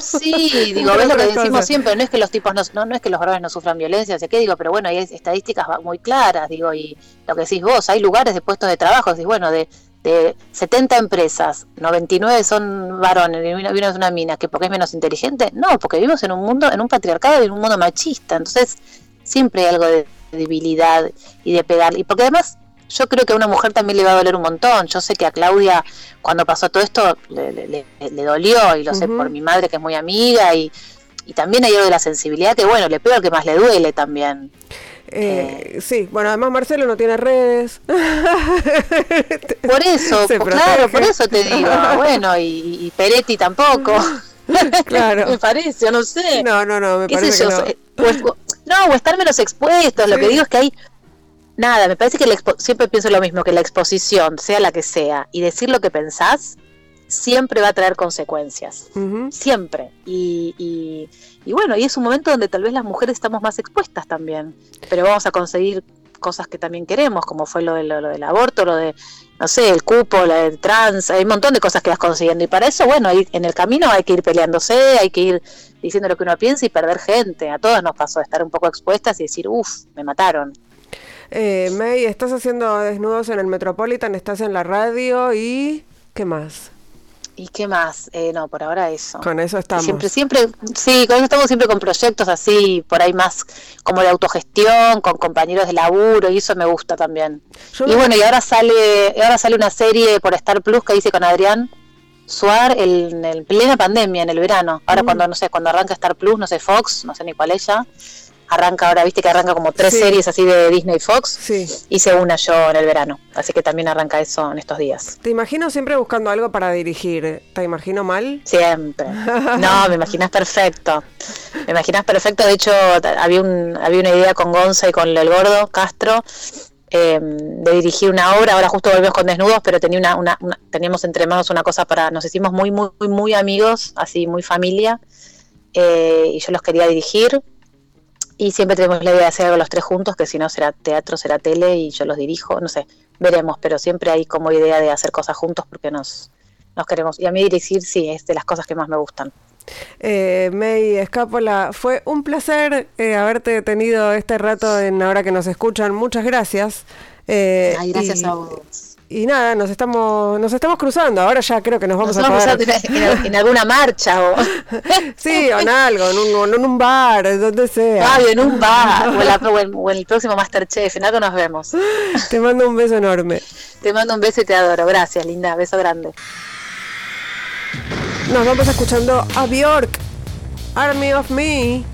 Sí, digo, ves lo que decimos siempre, no es que los tipos no, no, es que los varones no sufran violencia, sé qué, digo, pero bueno, hay estadísticas muy claras, digo, y lo que decís vos, hay lugares de puestos de trabajo, decís, bueno, de, de 70 empresas, 99 son varones y uno es una mina, que porque es menos inteligente, no, porque vivimos en un mundo, en un patriarcado y en un mundo machista, entonces siempre hay algo de debilidad y de pegar, y porque además yo creo que a una mujer también le va a doler un montón. Yo sé que a Claudia, cuando pasó todo esto, le, dolió, y lo sé por mi madre, que es muy amiga, y, también hay algo de la sensibilidad que, bueno, le pego al que más le duele también. Eh, eh, sí, bueno, además Marcelo no tiene redes. Por eso, claro, por eso te digo. Bueno, y, Peretti tampoco. claro. me parece, no sé. No, no, no, me parece que no. no, o estar menos expuestos. Lo que digo es que hay nada, me parece que siempre pienso lo mismo, que la exposición, sea la que sea, y decir lo que pensás, siempre va a traer consecuencias. Siempre. Y, y, bueno, y es un momento donde tal vez las mujeres estamos más expuestas también, pero vamos a conseguir cosas que también queremos, como fue lo, de, lo, del aborto, lo de, no sé, el cupo, la del trans, hay un montón de cosas que vas consiguiendo. Y para eso, bueno, en el camino hay que ir peleándose, hay que ir diciendo lo que uno piensa y perder gente. A todas nos pasó estar un poco expuestas y decir, uff, me mataron. Eh, May, estás haciendo desnudos en el Metropolitan, estás en la radio y... ¿Qué más? ¿Y qué más? Eh, no, por ahora eso. Con eso estamos. Siempre, siempre, sí, con eso estamos siempre con proyectos así, por ahí más como de autogestión, con compañeros de laburo, y eso me gusta también. y bueno, y ahora sale, ahora sale una serie por Star Plus que hice con Adrián Suar en plena pandemia, en el verano. Ahora mm. cuando, no sé, cuando arranca Star Plus, no sé, Fox, no sé ni cuál ella arranca ahora, viste que arranca como tres series así de Disney Fox. Sí. Hice una yo en el verano, así que también arranca eso en estos días. Te imagino siempre buscando algo para dirigir. ¿Te imagino mal? Siempre. No, me imaginas perfecto. Me imaginas perfecto. De hecho, había, un, había una idea con Gonza y con El Gordo Castro em, de dirigir una obra. Ahora justo volvemos con Desnudos, pero tenía una, una, teníamos entre manos una cosa para. Nos hicimos muy, muy, muy, muy amigos, así, muy familia. Eh, y yo los quería dirigir y siempre tenemos la idea de hacer algo los tres juntos, que si no será teatro, será tele y yo los dirijo, no sé, veremos, pero siempre hay como idea de hacer cosas juntos porque nos, nos queremos. Y a mí dirigir sí, es de las cosas que más me gustan. Eh, May Escápola, fue un placer eh, haberte tenido este rato en Ahora que nos escuchan. Muchas gracias. Eh, Ay, gracias a vos y nada, nos estamos, nos estamos cruzando. Ahora ya creo que nos vamos a poder... en, alguna marcha o sí, o en algo, en un, en un bar, donde sea. en un bar o, en, el próximo Masterchef, en algo nos vemos. Te mando un beso enorme. Te mando un beso y te adoro. Gracias, linda. Beso grande. Nos vamos escuchando a Bjork, Army of Me.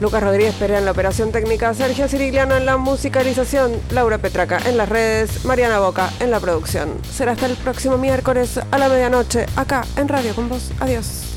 Lucas Rodríguez Perea en la operación técnica, Sergio Cirigliano en la musicalización, Laura Petraca en las redes, Mariana Boca en la producción. Será hasta el próximo miércoles a la medianoche, acá en Radio con vos. Adiós.